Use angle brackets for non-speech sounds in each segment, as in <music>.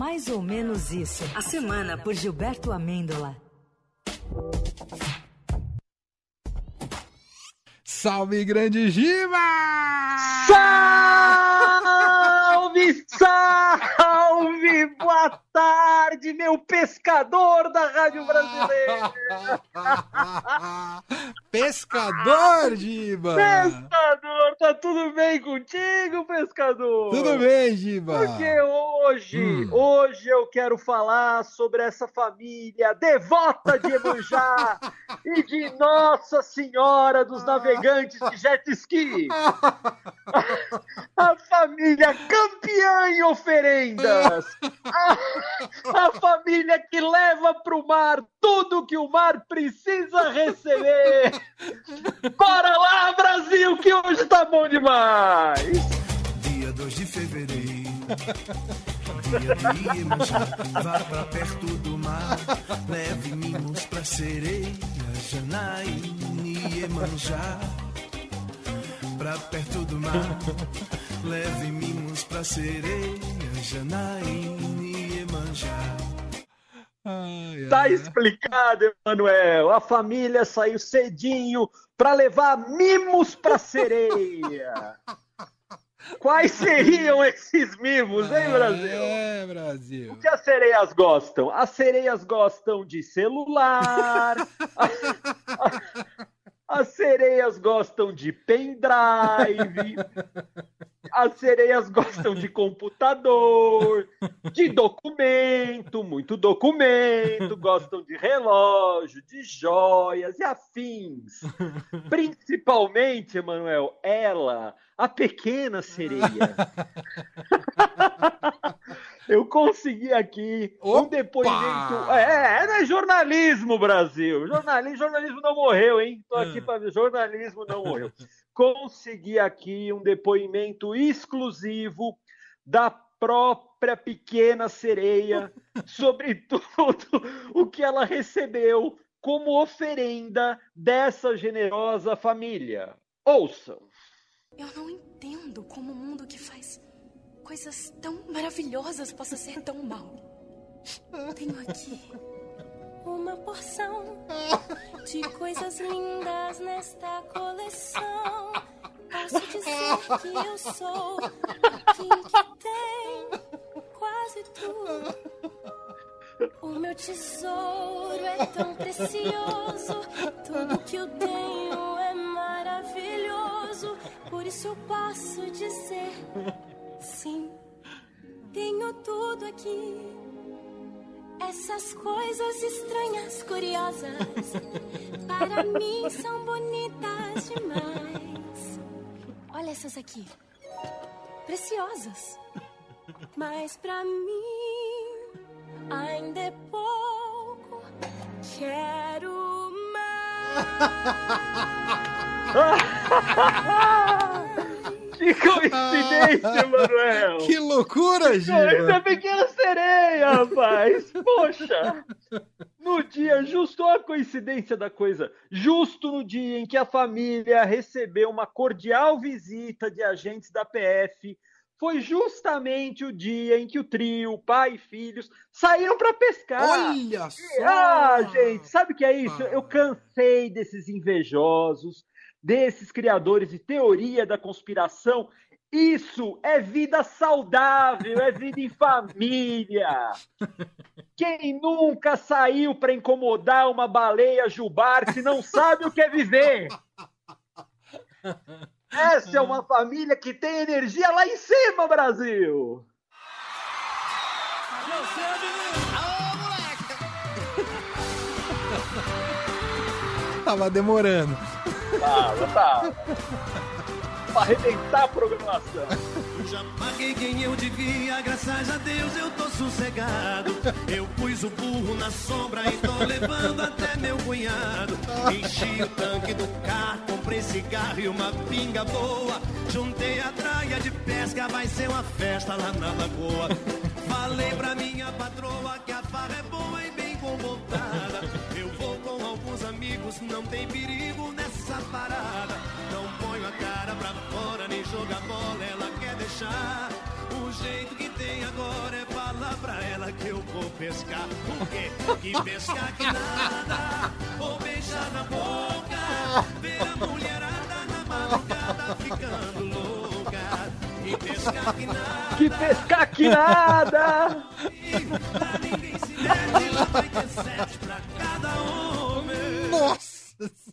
Mais ou menos isso. A semana por Gilberto Amêndola. Salve, grande Giba! Salve, salve! Boa tarde, meu pescador da Rádio Brasileira! <laughs> pescador, Giba! Pescador, tá tudo bem contigo, pescador? Tudo bem, Giba? Porque hoje, hum. hoje eu quero falar sobre essa família devota de Emanjá <laughs> e de Nossa Senhora dos Navegantes de Jet Ski. <laughs> A família campeã em oferendas. A, a família que leva para o mar tudo que o mar precisa receber. Bora lá, Brasil, que hoje tá bom demais. Dia 2 de fevereiro. Dia de Iemanjá, vá pra perto do mar. Leve mimos pra sereia, Janaíne e Iemanjá pra perto do mar. Leve mimos pra sereia, Janaíne e Emanjá. Tá explicado, Emanuel. A família saiu cedinho para levar mimos para sereia. <laughs> Quais seriam esses mimos, hein, Brasil? É, Brasil. O que as sereias gostam? As sereias gostam de celular. <laughs> As sereias gostam de pendrive. As sereias gostam de computador, de documento, muito documento, gostam de relógio, de joias e afins. Principalmente, Emanuel, ela, a pequena sereia. <laughs> Eu consegui aqui Opa! um depoimento. É, é, é jornalismo, Brasil. Jornalismo, jornalismo não morreu, hein? Tô aqui para ver. Jornalismo não morreu. Consegui aqui um depoimento exclusivo da própria pequena sereia <laughs> sobre tudo o que ela recebeu como oferenda dessa generosa família. Ouçam. Eu não entendo como o mundo que faz coisas tão maravilhosas possa ser tão mal. Tenho aqui uma porção de coisas lindas nesta coleção. Posso dizer que eu sou quem que tem quase tudo. O meu tesouro é tão precioso, tudo que eu tenho é maravilhoso. Por isso eu posso dizer Sim, tenho tudo aqui. Essas coisas estranhas, curiosas, para <laughs> mim são bonitas demais. Olha essas aqui, preciosas. Mas para mim ainda é pouco. Quero <laughs> mais. Que coincidência, Manuel! Que loucura! Isso é pequena sereia, rapaz! Poxa! No dia, justo a coincidência da coisa, justo no dia em que a família recebeu uma cordial visita de agentes da PF, foi justamente o dia em que o trio, pai e filhos, saíram para pescar. Olha só! Ah, gente, sabe o que é isso? Eu cansei desses invejosos, desses criadores de teoria da conspiração. Isso é vida saudável, é vida em família. Quem nunca saiu para incomodar uma baleia jubar se não sabe o que é viver? <laughs> Essa é uma família que tem energia lá em cima, Brasil. <laughs> Tava demorando. Tava, tava. pra arrebentar a programação. Já paguei quem eu devia, graças a Deus eu tô sossegado. Eu pus o burro na sombra e tô levando até meu cunhado. Enchi o tanque do carro, comprei cigarro e uma pinga boa. Juntei a traia de pesca, vai ser uma festa lá na lagoa. Falei pra minha patroa que a farra é boa e bem convoltada. Eu vou com alguns amigos, não tem perigo nessa parada. Não ponho a cara pra fora, nem joga bola, ela quer deixar. O jeito que tem agora é falar pra ela que eu vou pescar. Por quê? Que pescar que nada, vou beijar na boca, ver a mulherada na madrugada ficando louca. Pescar que nada, Que pescar que nada! pra ninguém se mete, lá vai ter sete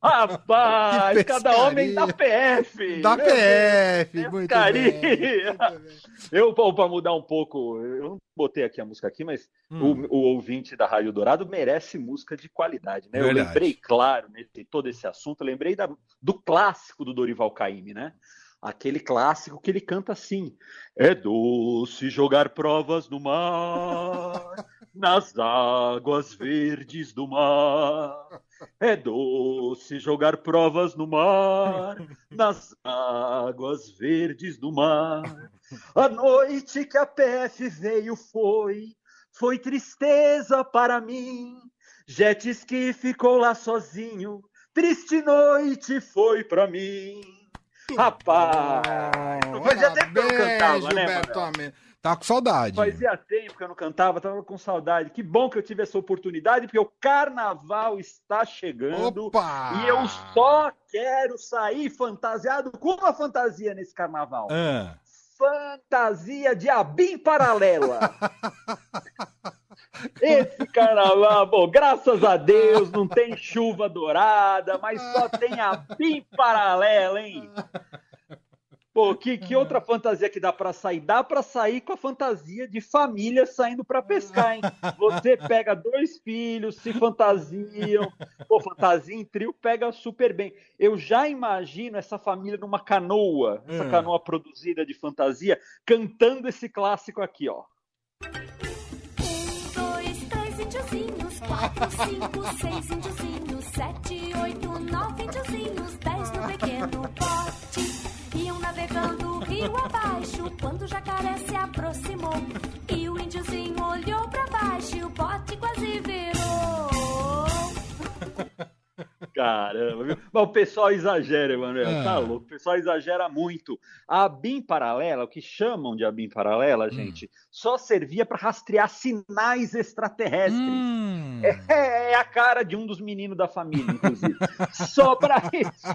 Rapaz, cada homem da PF! Da PF, Deus, muito pescaria. bem. muito bem. Eu, para mudar um pouco, eu não botei aqui a música aqui, mas Hum. o, o ouvinte da Rádio Dourado merece música de qualidade, né? Eu Verdade. lembrei, claro, nesse todo esse assunto, eu lembrei da- do clássico do Dorival Caymmi, né? Aquele clássico que ele canta assim: É doce jogar provas no mar, nas águas verdes do mar. É doce jogar provas no mar, nas águas verdes do mar. A noite que a PF veio foi, foi tristeza para mim. Jet ski ficou lá sozinho, triste noite foi para mim. Rapaz, não cantava, né, Gilberto Manuel? Ameno. Tá com saudade. Fazia tempo que eu não cantava, tava com saudade. Que bom que eu tive essa oportunidade, porque o carnaval está chegando. Opa! E eu só quero sair fantasiado com uma fantasia nesse carnaval. Ah, Fantasia de Abim Paralela. <laughs> Esse carnaval, bom, graças a Deus, não tem chuva dourada, mas só tem Abim Paralela, hein? Pô, que, que outra fantasia que dá pra sair? Dá pra sair com a fantasia de família saindo pra pescar, hein? Você pega dois filhos, se fantasiam. Pô, fantasia em trio pega super bem. Eu já imagino essa família numa canoa, essa Hum. canoa produzida de fantasia, cantando esse clássico aqui, ó. Um, dois, três índiozinhos, quatro, cinco, seis índiozinhos, sete, oito, nove índiozinhos, dez no pequeno bote. Rio abaixo quando o jacaré se aproximou. E o índiozinho olhou pra baixo e o bote quase virou. Caramba, viu? Mas o pessoal exagera, Emanuel. Ah. Tá louco. O pessoal exagera muito. A ABIM paralela, o que chamam de ABIM paralela, gente, só servia para rastrear sinais extraterrestres. hum. É, é a cara de um dos meninos da família, inclusive. <laughs> Só para isso.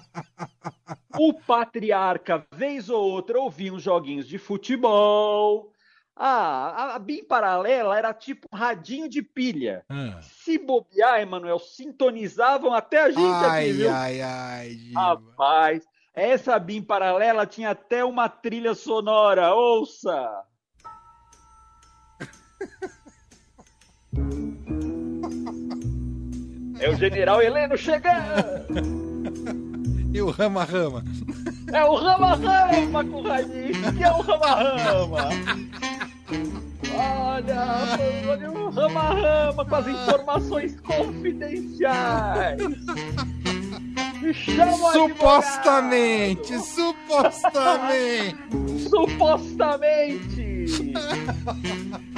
O patriarca, vez ou outra, ouvia uns joguinhos de futebol. Ah, a BIM paralela era tipo um radinho de pilha. Ah. Se bobear, Emanuel, sintonizavam até a gente aqui, Ai, viu? ai, ai, Giba. Rapaz, essa BIM paralela tinha até uma trilha sonora. Ouça! É o general Heleno chegando! E o Rama Rama? É o Rama Rama com raiz! Que é o Rama Rama! Olha, olha o Rama Rama com as informações confidenciais! Me chama o Supostamente, supostamente. <laughs> Supostamente! <laughs>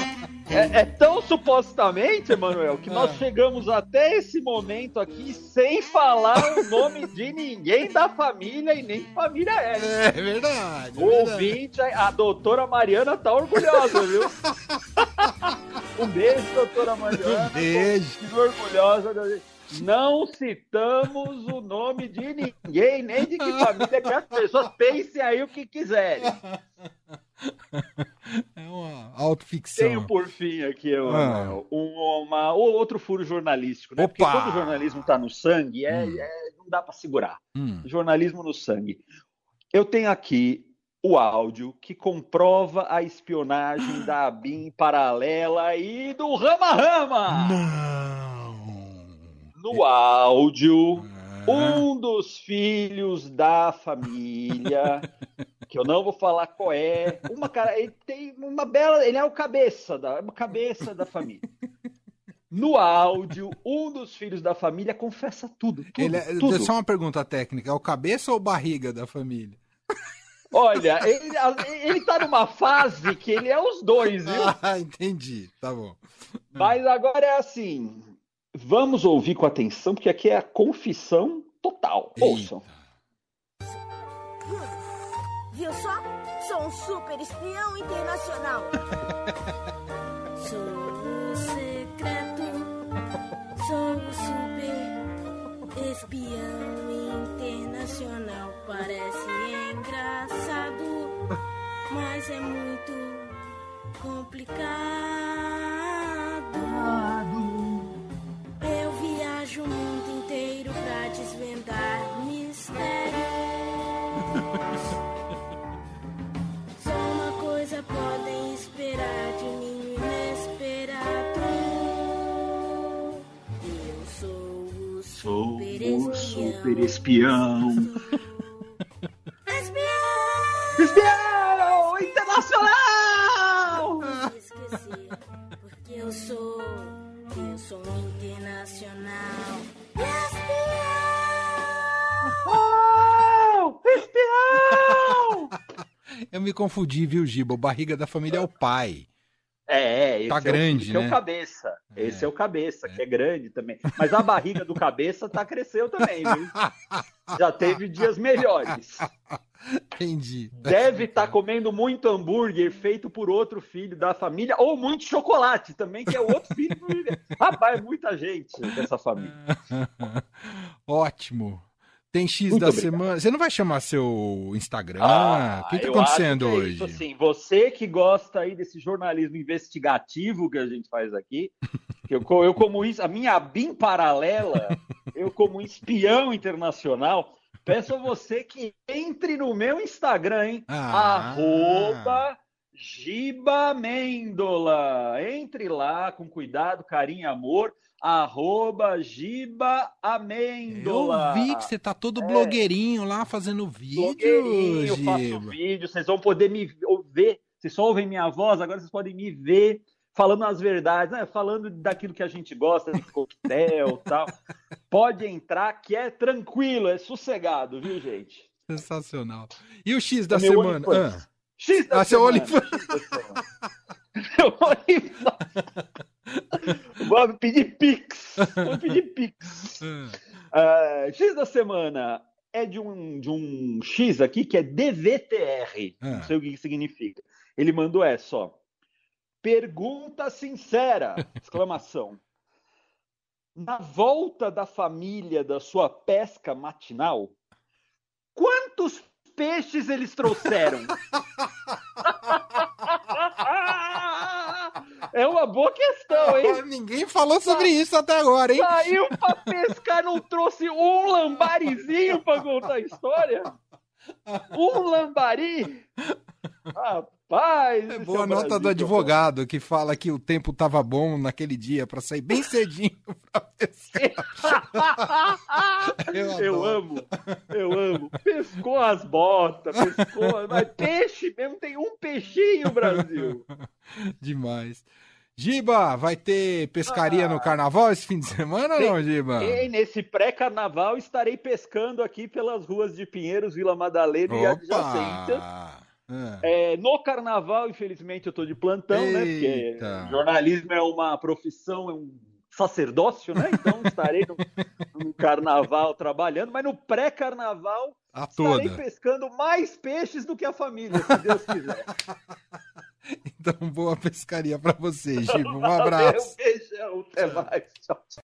É, é tão supostamente, Emanuel, que nós Ah. chegamos até esse momento aqui sem falar o nome de ninguém da família e nem família é. É verdade. é O verdade. ouvinte, a doutora Mariana tá orgulhosa, viu? <laughs> um beijo, doutora Mariana. Um beijo. Tô orgulhosa da gente. Não citamos o nome de ninguém, nem de que família que as pessoas pensem aí o que quiserem. <laughs> É uma autoficção. Tenho por fim aqui Ah. um, uma, ou outro furo jornalístico, né? Porque Opa! quando o jornalismo tá no sangue, é, Hum. é- não dá para segurar. Hum. Jornalismo no sangue. Eu tenho aqui o áudio que comprova a espionagem da ABIN paralela e do Rama Rama. Não. No áudio, Ah. um dos filhos da família, <laughs> que eu não vou falar qual é, uma cara, ele tem uma bela, ele é o cabeça da, uma cabeça da família. No áudio, um dos filhos da família confessa tudo, tudo, Ele é, tudo. Só uma pergunta técnica: é o cabeça ou barriga da família? Olha, ele, ele tá numa fase que ele é os dois, viu? <laughs> Ah, entendi. Tá bom. Mas agora é assim, vamos ouvir com atenção, porque aqui é a confissão total. Ouçam sou um super espião internacional. <laughs> sou o secreto, sou o super espião internacional. Parece engraçado, mas é muito complicado. Eu viajo o mundo inteiro pra desvendar super espião. Espião! Espião internacional! esquecer, porque eu sou, eu sou um internacional. Oh, espião! Eu me confundi, viu, Giba? O barriga da família é o pai. É, esse Tá é o- grande, é né? o cabeça. Esse é o cabeça, que é grande também. Mas a barriga do cabeça tá cresceu também, viu? Já teve dias melhores. <laughs> Entendi. Deve estar comendo muito hambúrguer feito por outro filho da família, ou muito chocolate também, que é outro filho. do- <laughs> Rapaz, é muita gente dessa família. <laughs> Ótimo. Tem X Muito da obrigado. semana. Você não vai chamar seu Instagram? Ah, o que tá eu acontecendo acho que é hoje? isso, assim, você que gosta aí desse jornalismo investigativo que a gente faz aqui, que eu, eu como isso, a minha BIM paralela, <laughs> eu como espião internacional, peço a você que entre no meu Instagram, hein? Ah. Arroba Giba Mendola. Entre lá com cuidado, carinho e amor. Arroba Giba Eu Amêndola. vi que você tá todo blogueirinho lá fazendo vídeo, É. blogueirinho, eu faço vídeo, vocês vão poder me ver. Vocês só ouvem minha voz, agora vocês podem me ver falando as verdades, né? falando daquilo que a gente gosta, de coquetel e <laughs> tal. Pode entrar, que é tranquilo, é sossegado, viu, gente? Sensacional. E o X da É semana? Ah, X da Ah, seu semana. Meu OnlyFans. Vou pedir Pix. Vou pedir Pix. Ah, X da semana é de um, de um X aqui que é DVTR. Ah. Não sei o que que significa. Ele mandou essa, ó. Pergunta sincera! <laughs> Exclamação. Na volta da família da sua pesca matinal, quantos peixes eles trouxeram? <laughs> é uma boa questão, hein? Ninguém falou sobre isso até agora, hein? Saiu pra pescar, não trouxe um lambarizinho pra contar a história? Um lambari? Rapaz! É boa o nota Brasil do advogado que fala que o tempo tava bom naquele dia pra sair bem cedinho <laughs> pra pescar. <laughs> Eu Eu, amo, eu amo. Pescou as botas, pescou. Mas peixe mesmo tem um peixinho, Brasil. <laughs> Demais. Giba, vai ter pescaria no carnaval esse fim de semana ou não, Giba? E nesse pré-carnaval estarei pescando aqui pelas ruas de Pinheiros, Vila Madalena e adjacências. Ah, É, no carnaval, infelizmente, eu tô de plantão, né? Porque Eita. jornalismo é uma profissão, é um sacerdócio, né? Então estarei no, no carnaval trabalhando, mas no pré-carnaval estarei pescando mais peixes do que a família, se Deus quiser. <laughs> Então, boa pescaria pra você, Giba. Um <laughs> abraço. Um beijão, até mais. Tchau, tchau.